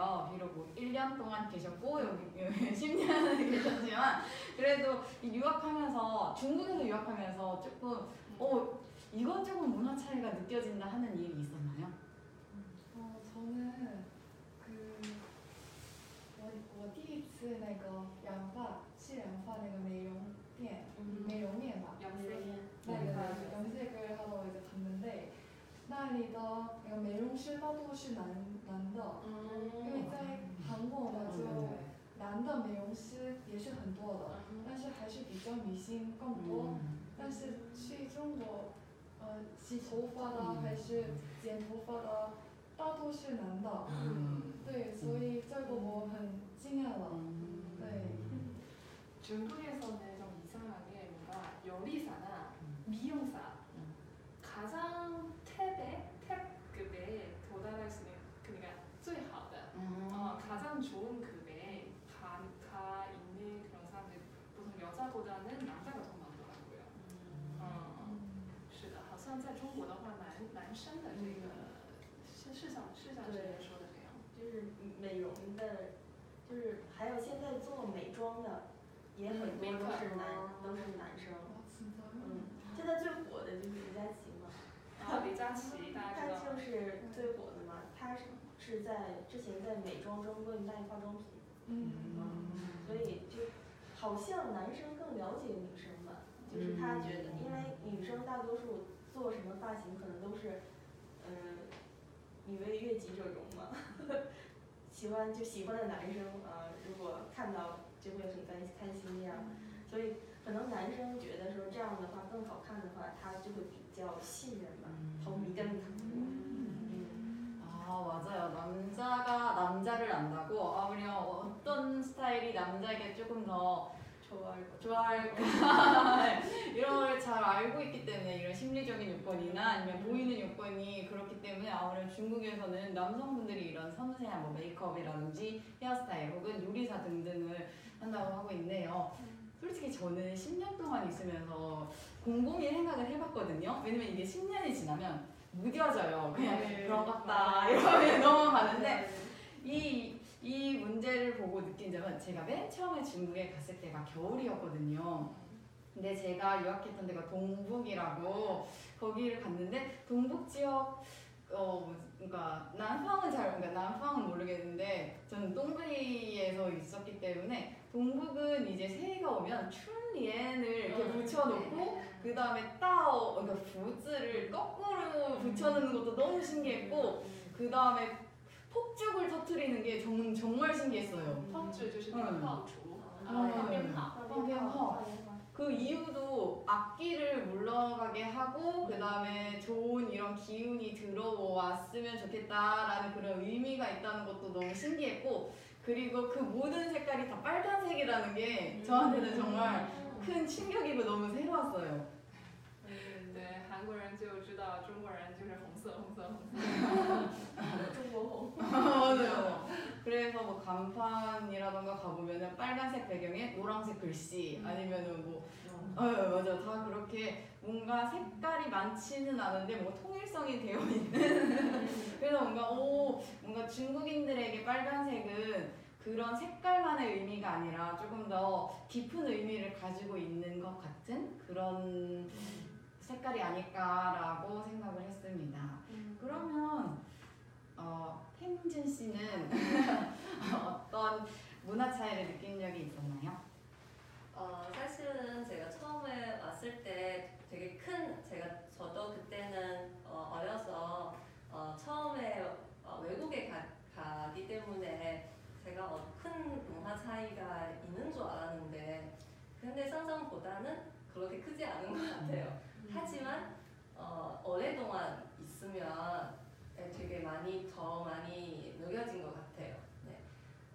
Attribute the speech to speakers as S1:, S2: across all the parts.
S1: 얘기를 해볼게요. 비록 뭐 1년 동안 계셨고 여기 10년 계셨지만 그래도 이 유학하면서 중국에서 유학하면서 조금 어 이건 조금 문화 차이가 느껴진다 하는 일이 있었나요?
S2: 어, 저는 그我我第一次那个染发是染发那个美容店美容院吧，
S3: 염색이
S2: 那个염색을 하러 이제 갔는데 那里的那个美容师大多是男 男的，因为在韩国嘛，就男的美容师也是很多的，但是还是比较女性更多。但是去中国，呃，洗头发的还是剪头发的，大多是男的。对，所以这个我。
S3: 父母的话男男生的这个是是像是像这个说的这样。
S4: 就是美容的就是还有现在做美妆的也很多都是男都是男生。嗯现在最火的就是李佳琦嘛。
S3: 啊李佳琦
S4: 他就是最火的嘛他是是在之前在美妆中会卖化妆品。
S2: 嗯。
S4: 所以就好像男生更了解女生吧就是他觉得因为女生大多数做什么发型可能都是，嗯、女为悦己者容嘛，喜欢就喜欢的男生啊、呃如果看到就会很开开心这样，所以可能男生觉得说这样的话更好看的话，他就会比较信任吧，投迷跟嗯
S1: 아 맞아요 남자가 남자를 안다고 아무렴 어떤 스타일이 남자에게 조금 더
S4: 좋아할 거.
S1: 좋아할까 이런 걸 잘 알고 있기 때문에 이런 에. 심리적인 요건이나 아니면 보이는 요건이 그렇기 때문에 아무래도 중국에서는 남성분들이 이런 섬세한 뭐 메이크업이라든지 헤어스타일 혹은 요리사 등등을 한다고 하고 있네요. 솔직히 저는 10년 동안 있으면서 곰곰이 생각을 해봤거든요. 왜냐면 이게 10년이 지나면 무뎌져요. 그냥
S3: 네,
S1: 그런 것 같다. 이러면 넘어가는데 이, 이 문제를 보고 느낀 점은 제가 맨 처음에 중국에 갔을 때가 겨울이었거든요. 근데 제가 유학했던 데가 동북이라고 거기를 갔는데 동북 지역 어 뭐, 그러니까南方은 잘 그러니까 남방은 모르겠는데 저는 동부이에서 있었기 때문에 동북은 이제 새해가 오면 춘리엔을 이렇게
S3: 음,
S1: 붙여놓고 그 다음에 따오 그러니까 부즈를 거꾸로 붙여놓는 것도 너무 신기했고 그 다음에 폭죽을 터트리는 게 정, 정말 신기했어요.
S3: 炮制就是那个爆竹，
S1: 嗯
S3: 放鞭炮。
S1: 放鞭炮. 그 이유도 악기를 물러가게 하고 그 다음에 좋은 이런 기운이 들어왔으면 좋겠다라는 그런 의미가 있다는 것도 너무 신기했고 그리고 그 모든 색깔이 다 빨간색이라는 게 저한테는 정말 큰 충격이고 너무 새로웠어요.
S3: 对，韩国人就知道中国人就是红色，红色，红色。
S4: 中国红。
S1: 맞아요. 그래서 뭐 간판이라던가 가보면은 빨간색 배경에 노란색 글씨 아니면은 뭐 어, 맞아. 다 그렇게 뭔가 색깔이 많지는 않은데 뭔가 통일성이 되어 있는. 그래서 뭔가 오 뭔가 중국인들에게 빨간색은 그런 색깔만의 의미가 아니라 조금 더 깊은 의미를 가지고 있는 것 같은 그런 색깔이 아닐까라고 생각을 했습니다. 그러면 어, 태문진 씨는 어떤 문화 차이를 느낀 적이 있었나요?
S5: 어, 사실은 제가 처음에 왔을 때 되게 큰 제가 저도 그때는 어, 어려서 어, 처음에 어, 외국에 가, 가기 때문에 제가 어, 큰 문화 차이가 있는 줄 알았는데 근데 상상보다는 그렇게 크지 않은 것 같아요. 음. 하지만 어, 오랫동안 있으면 되게 많이 더 많이 녹여진 것 같아요. 네.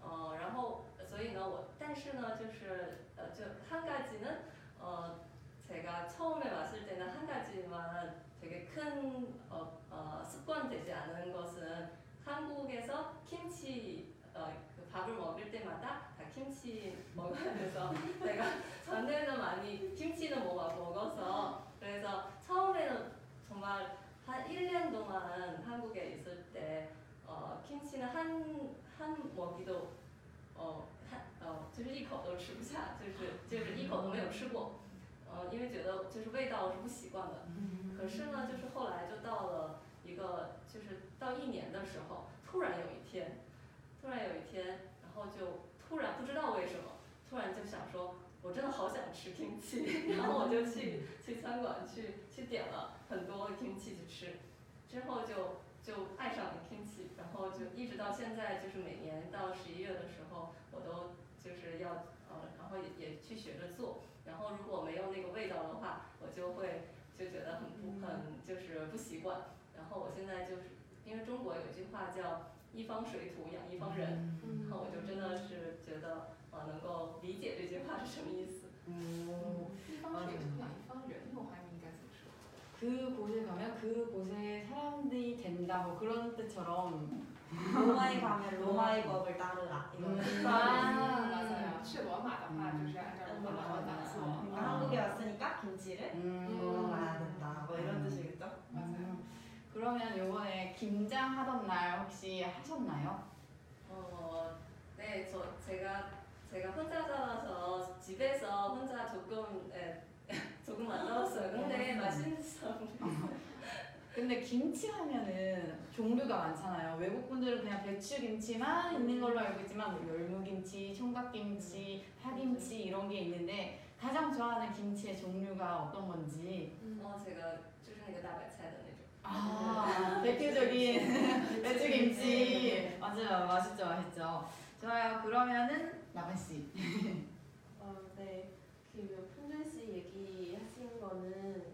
S5: 어, 然后所以呢，我但是呢，就是呃，就한 가지는 어 제가 처음에 왔을 때는 한 가지만 되게 큰 어, 어, 습관되지 않은 것은 한국에서 김치 어, 그 밥을 먹을 때마다 다 김치 먹어야 돼서 제가 전에는 많이 김치는 먹어 먹어서 그래서 처음에는 정말 한 1년 동안 한국에 있을 때 어, 김치는 한, 한 먹이도 어, 한, 呃，就是一口都吃不下，就是就是一口都没有吃过，呃，因为觉得就是味道是不习惯的。可是呢，就是后来就到了一个，就是到一年的时候，突然有一天，突然有一天，然后就突然不知道为什么，突然就想说，我真的好想吃 kimchi，然后我就去去餐馆去去点了很多 kimchi 去吃，之后就就爱上了 kimchi，然后就一直到现在，就是每年到十一就是要呃，然后也也去学着做，然后如果没有那个味道的话，我就会就觉得很不很就是不习惯，然后我现在就是因为中国有一句话叫一方水土养一方人，然后我就真的是觉得呃能够理解这句话是什么意思。
S1: 嗯,
S3: 一方水土养一方人？
S1: 그곳에 가면 그곳에 사람들이 된다 뭐 그런 뜻처럼
S4: 로마에 가면 로마의 법을 따르라 이거.
S1: 음.
S3: 啊，去罗马的话就是按照罗马的法做。
S4: 그러니까 한국에 왔으니까 김치를
S1: 음,
S4: 먹어야 된다. 뭐 이런 뜻이겠죠?
S1: 음. 그러면 요번에 김장 하던 날 혹시 하셨나요?
S5: 어, 네, 저 제가 제가 혼자 살아서 집에서 혼자 조금 예, 조금 만들었어요. 근데 맛있어.
S1: 근데 김치 하면은 종류가 많잖아요. 외국 분들은 그냥 배추 김치만 있는 걸로 알고 있지만 뭐 열무김치, 총각김치, 파김치 이런 게 있는데 가장 좋아하는 김치의 종류가 어떤 건지.
S5: 어 제가 주중에 나발차야 되는
S1: 아 대표적인 배추 김치 맞아요 맛있죠 맛있죠. 좋아요 그러면은 나발 씨.
S4: 어, 네. 그몇품전씨 얘기하신 거는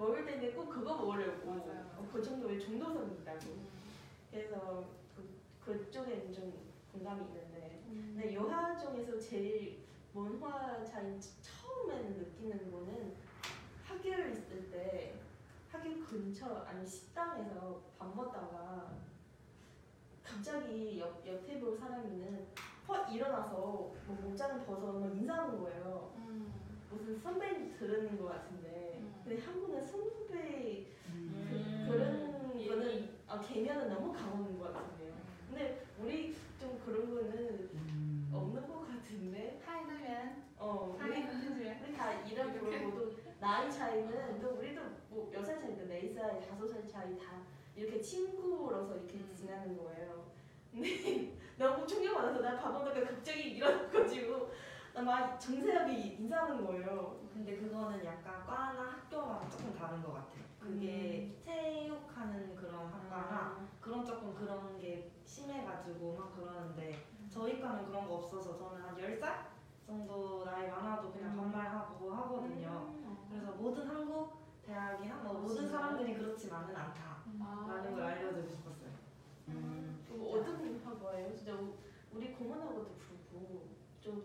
S4: 먹을 때는 꼭 그거 먹으려고
S3: 맞아요.
S4: 어, 그 정도의 중독성이 있다고. 그래서 그, 그쪽에는 좀 공감이 있는데 근데 여하 중에서 제일 문화 차이 처음에는 느끼는 거는 학교에 있을 때 학교 근처 아니 식당에서 밥 먹다가 갑자기 옆, 옆 테이블 사람이는 퍽 일어나서 뭐 목장을 벗어 막 인사하는 거예요. 무슨 선배 들은 거 같은데 근데 한국은 선배 그, 그런 거는 아, 개념은 너무 강한 거 같은데요. 근데 우리 좀 그런 거는 없는 것 같은데
S3: 嗨，那元，
S4: 어
S3: 嗨，
S4: 우리
S3: 同学。
S4: 우리 다 이런 그러고도 나이 차이는 또 우리도 뭐 몇 살 차이도 네 살, 다섯 살 차이 다 이렇게 친구로서 이렇게
S3: 음.
S4: 지내는 거예요. 근데 너무 충격받아서 나 밥 먹다가 갑자기 일어나가지고 나 막 정색하게 인사하는 거예요.
S6: 근데 그거는 약간 과나 학교마다 조금 다른 것 같아요. 그게 체육하는 그런 학과나 그런 조금 그런 게 심해가지고 막 그러는데 저희 과는 그런 거 없어서 저는 한 10살 정도 나이 많아도 그냥 반말하고 하거든요. 그래서 모든 한국 대학이나 뭐 모든 사람들이 그렇지만은 않다라는 걸 알려주고 싶었어요.
S1: 음.
S4: 뭐 어떤 학과예요? 진짜 우- 우리 공원하고도 그렇고 좀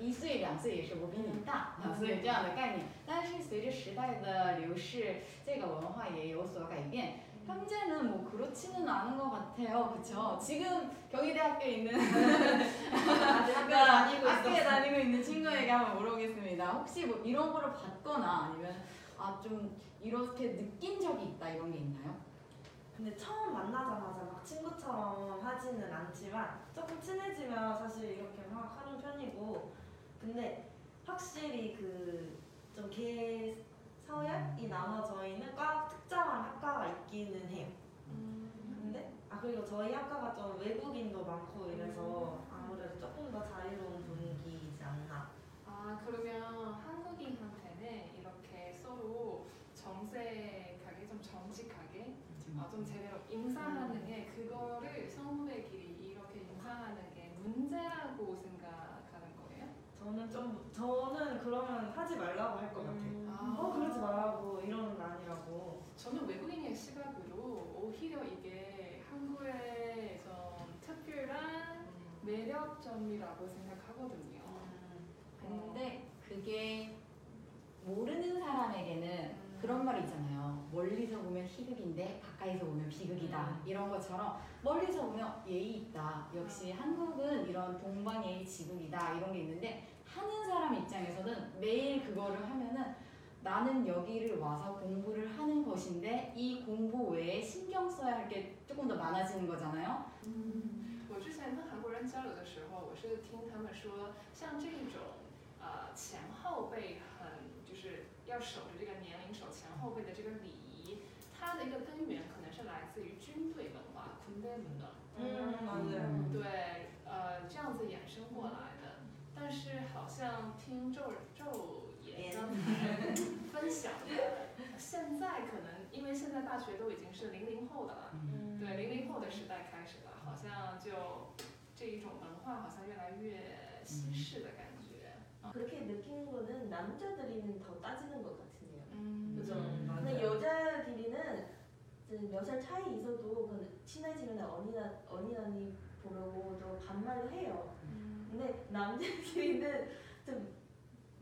S1: 一岁两岁也是我比你大，啊，所以这样的概念。但是随着时代的流逝，这个文化也有所改变。 현재는 뭐 그렇지는 않은 것 같아요. 그쵸? 지금 경희대학교에 있는
S6: 아직 학교 다니고
S1: 학교에
S6: 있었어.
S1: 다니고 있는 친구에게 한번 물어보겠습니다. 혹시 뭐 이런 거를 봤거나 아니면 아 좀 이렇게 느낀 적이 있다 이런 게 있나요?
S6: 근데 처음 만나자마자 막 친구처럼 하지는 않지만 조금 친해지면 사실 이렇게 막 하는 편이고 근데 확실히 그좀 개서약이 나눠져 음. 있는 과 특정한 학과가 있기는 해요.
S3: 음. 근데 아 그리고 저희 학과가 좀 외국인도 많고 이래서 음. 아무래도 조금 더 자유로운
S6: 분위기이지 않나. 아 그러면 한국인한테는 이렇게
S3: 서로
S6: 정색하게 좀 정직하게 아, 좀 제대로
S3: 인사하는 게 그거를 성우들끼리 이렇게 인사하는 게 문제라고 생각해요. 매력점이라고 생각하거든요.
S1: 근데 그게 모르는 사람에게는
S3: 음.
S1: 그런 말이 있잖아요. 멀리서 보면 희극인데 가까이서 보면 비극이다. 이런 것처럼 멀리서 보면 예의 있다. 역시 한국은 이런 동방예의 지국이다. 이런 게 있는데 하는 사람 입장에서는 매일 그거를 하면은 나는 여기를 와서 공부를 하는 것인데 이 공부 외에 신경 써야 할 게 조금 더 많아지는 거잖아요.
S3: 我之前跟韩国人交流的时候，我是听他们说，像这种呃前后辈很就是要守着这个年龄，守前后辈的这个礼仪，它的一个根源可能是来自于军队文化 군대 문화。
S6: 음 맞아요.
S1: 음.
S3: 对，呃，这样子衍生过来的。但是好像听周周也刚才分享的，现在可能因为现在大学都已经是零零后的了，对零零后的时代开始了，好像就 这一种文化好像越来越西式的感觉。
S4: 그렇게 느끼는 거는 남자들이는 더 따지는 것 같은데요.
S3: 嗯
S4: 그죠?
S6: 음,
S4: 근데
S6: 맞아요.
S4: 여자끼리는 몇 살 차이 있어도 그 친해지면 언니 언니 언니 보려고 또 반말도 해요. 근데 남자끼리는 좀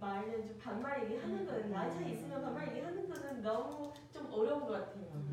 S4: 말을 좀 반말 얘기하는 거는 나이 차이 있으면 반말 얘기하는 거는 너무 좀 어려운 것 같아요.
S3: 음